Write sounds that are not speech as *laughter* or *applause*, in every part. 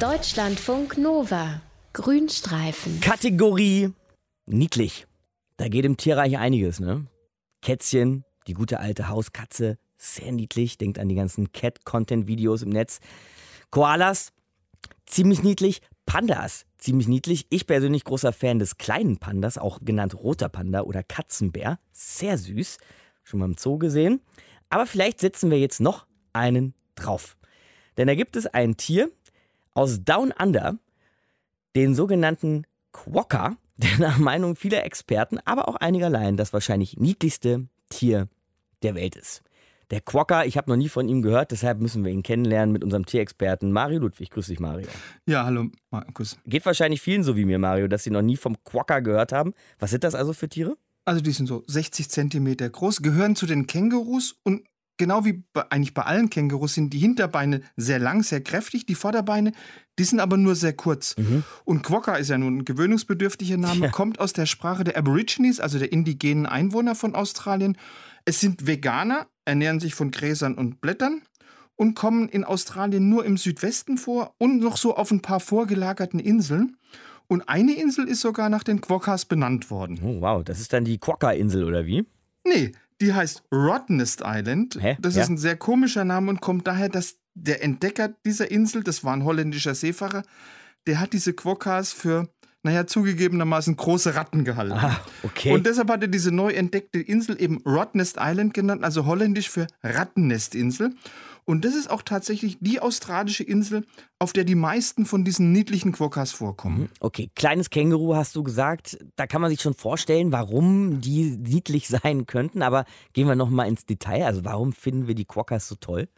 Deutschlandfunk Nova. Grünstreifen. Kategorie niedlich. Da geht im Tierreich einiges, ne? Kätzchen, die gute alte Hauskatze, sehr niedlich. Denkt an die ganzen Cat-Content-Videos im Netz. Koalas, ziemlich niedlich. Pandas, ziemlich niedlich. Ich persönlich großer Fan des kleinen Pandas, auch genannt roter Panda oder Katzenbär. Sehr süß. Schon mal im Zoo gesehen. Aber vielleicht setzen wir jetzt noch einen drauf. Denn da gibt es ein Tier aus Down Under, den sogenannten Quokka, *laughs* der nach Meinung vieler Experten, aber auch einiger Laien das wahrscheinlich niedlichste Tier der Welt ist. Der Quokka, ich habe noch nie von ihm gehört, deshalb müssen wir ihn kennenlernen mit unserem Tierexperten Mario Ludwig. Grüß dich, Mario. Ja, hallo, Markus. Geht wahrscheinlich vielen so wie mir, Mario, dass sie noch nie vom Quokka gehört haben. Was sind das also für Tiere? Also die sind so 60 Zentimeter groß, gehören zu den Kängurus und genau wie bei, eigentlich bei allen Kängurus sind die Hinterbeine sehr lang, sehr kräftig, die Vorderbeine, die sind aber nur sehr kurz. Mhm. Und Quokka ist ja nun ein gewöhnungsbedürftiger Name, Ja. kommt aus der Sprache der Aborigines, also der indigenen Einwohner von Australien. Es sind Veganer, ernähren sich von Gräsern und Blättern und kommen in Australien nur im Südwesten vor und noch so auf ein paar vorgelagerten Inseln. Und eine Insel ist sogar nach den Quokkas benannt worden. Oh, wow, das ist dann die Quokka-Insel oder wie? Nee, die heißt Rottenest Island. Hä? Das Ja. ist ein sehr komischer Name und kommt daher, dass der Entdecker dieser Insel, das war ein holländischer Seefahrer, der hat diese Quokkas für, naja, zugegebenermaßen große Ratten gehalten. Ah, okay. Und deshalb hat er diese neu entdeckte Insel eben Rotnest Island genannt, also holländisch für Rattennestinsel. Und das ist auch tatsächlich die australische Insel, auf der die meisten von diesen niedlichen Quokkas vorkommen. Okay, kleines Känguru hast du gesagt. Da kann man sich schon vorstellen, warum die niedlich *laughs* sein könnten. Aber gehen wir noch mal ins Detail. Also warum finden wir die Quokkas so toll?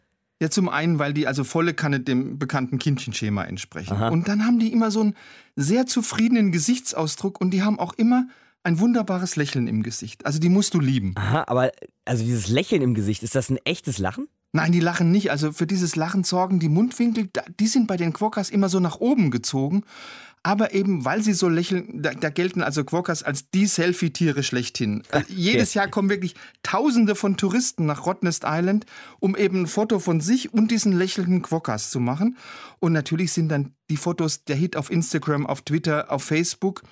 Ja, zum einen, weil die also volle Kanne dem bekannten Kindchenschema entsprechen. Aha. Und dann haben die immer so einen sehr zufriedenen Gesichtsausdruck und die haben auch immer ein wunderbares Lächeln im Gesicht. Also die musst du lieben. Aha, aber also dieses Lächeln im Gesicht, ist das ein echtes Lachen? Nein, die lachen nicht. Also für dieses Lachen sorgen die Mundwinkel, die sind bei den Quokkas immer so nach oben gezogen. Aber eben, weil sie so lächeln, da, da gelten also Quokkas als die Selfie-Tiere schlechthin. Also *laughs* Jedes Jahr kommen wirklich Tausende von Touristen nach Rottnest Island, um eben ein Foto von sich und diesen lächelnden Quokkas zu machen. Und natürlich sind dann die Fotos der Hit auf Instagram, auf Twitter, auf Facebook.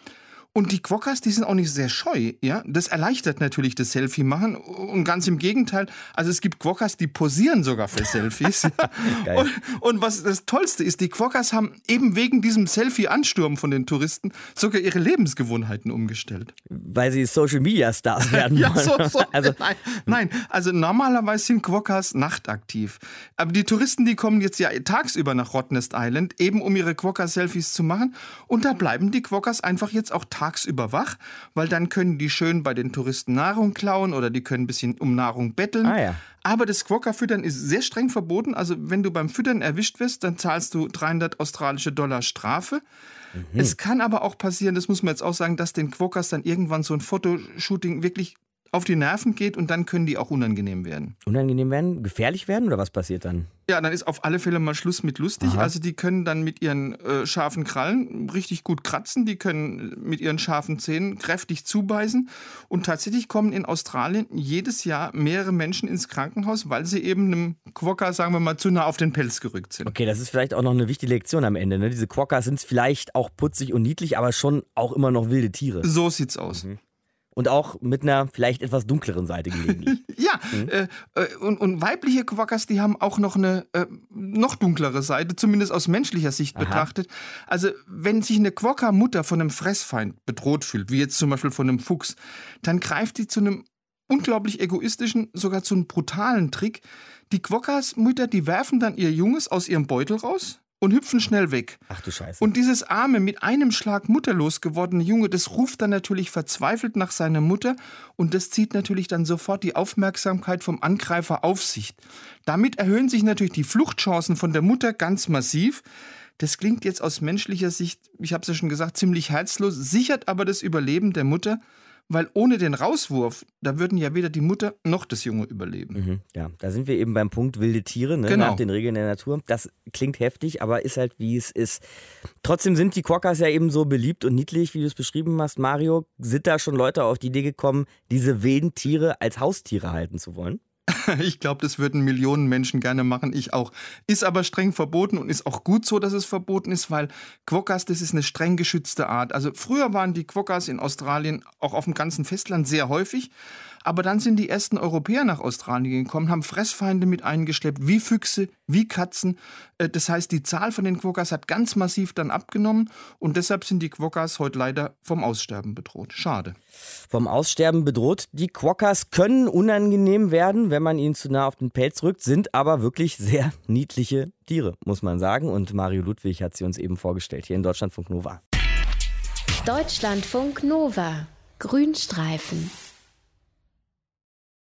Und die Quokkas, die sind auch nicht sehr scheu, ja. Das erleichtert natürlich das Selfie-Machen. Und ganz im Gegenteil, also es gibt Quokkas, die posieren sogar für Selfies. *laughs* Und, und was das Tollste ist, die Quokkas haben eben wegen diesem Selfie-Ansturm von den Touristen sogar ihre Lebensgewohnheiten umgestellt. Weil sie Social Media Stars *laughs* werden Ja, wollen. so, so. Also, *laughs* nein, nein, also normalerweise sind Quokkas nachtaktiv. Aber die Touristen, die kommen jetzt ja tagsüber nach Rottnest Island, eben um ihre Quokka-Selfies zu machen. Und da bleiben die Quokkas einfach jetzt auch tagsüber wach, weil dann können die schön bei den Touristen Nahrung klauen oder die können ein bisschen um Nahrung betteln. Ah, ja. Aber das Quokka-Füttern ist sehr streng verboten. Also wenn du beim Füttern erwischt wirst, dann zahlst du 300 australische Dollar Strafe. Es kann aber auch passieren, das muss man jetzt auch sagen, dass den Quokkas dann irgendwann so ein Fotoshooting wirklich auf die Nerven geht und dann können die auch unangenehm werden. unangenehm werden, gefährlich werden oder was passiert dann? Ja, dann ist auf alle Fälle mal Schluss mit lustig. Aha. Also die können dann mit ihren äh, scharfen Krallen richtig gut kratzen, die können mit ihren scharfen Zähnen kräftig zubeißen und tatsächlich kommen in Australien jedes Jahr mehrere Menschen ins Krankenhaus, weil sie eben einem Quokka, sagen wir mal, zu nah auf den Pelz gerückt sind. Okay, das ist vielleicht auch noch eine wichtige Lektion am Ende. Ne? Diese Quokkas sind vielleicht auch putzig und niedlich, aber schon auch immer noch wilde Tiere. So sieht's aus. Und auch mit einer vielleicht etwas dunkleren Seite gelegentlich. *laughs* Ja, äh, äh, und, und weibliche Quokkas, die haben auch noch eine äh, noch dunklere Seite, zumindest aus menschlicher Sicht Aha. betrachtet. Also, wenn sich eine Quokka-Mutter von einem Fressfeind bedroht fühlt, wie jetzt zum Beispiel von einem Fuchs, dann greift die zu einem unglaublich egoistischen, sogar zu einem brutalen Trick. Die Quokkas-Mütter, die werfen dann ihr Junges aus ihrem Beutel raus und hüpfen schnell weg. Ach du Scheiße. Und dieses arme, mit einem Schlag mutterlos gewordene Junge, das ruft dann natürlich verzweifelt nach seiner Mutter und das zieht natürlich dann sofort die Aufmerksamkeit vom Angreifer auf sich. Damit erhöhen sich natürlich die Fluchtchancen von der Mutter ganz massiv. Das klingt jetzt aus menschlicher Sicht, ich habe es ja schon gesagt, ziemlich herzlos, sichert aber das Überleben der Mutter, weil ohne den Rauswurf, da würden ja weder die Mutter noch das Junge überleben. Mhm, ja, da sind wir eben beim Punkt wilde Tiere, ne? Genau. nach den Regeln der Natur. Das klingt heftig, aber ist halt wie es ist. Trotzdem sind die Quokkas ja eben so beliebt und niedlich, wie du es beschrieben hast, Mario. Sind da schon Leute auf die Idee gekommen, diese wilden Tiere als Haustiere halten zu wollen? *laughs* Ich glaube, das würden Millionen Menschen gerne machen, ich auch. Ist aber streng verboten und ist auch gut so, dass es verboten ist, weil Quokkas, das ist eine streng geschützte Art. Also früher waren die Quokkas in Australien auch auf dem ganzen Festland sehr häufig. Aber dann sind die ersten Europäer nach Australien gekommen, haben Fressfeinde mit eingeschleppt, wie Füchse, wie Katzen. Äh, das heißt, die Zahl von den Quokkas hat ganz massiv dann abgenommen und deshalb sind die Quokkas heute leider vom Aussterben bedroht. Schade. Vom Aussterben bedroht. Die Quokkas können unangenehm werden, wenn man ihnen zu nah auf den Pelz rückt, sind aber wirklich sehr *laughs* niedliche Tiere, muss man sagen. Und Mario Ludwig hat sie uns eben vorgestellt hier in Deutschlandfunk Nova. Deutschlandfunk Nova. Grünstreifen.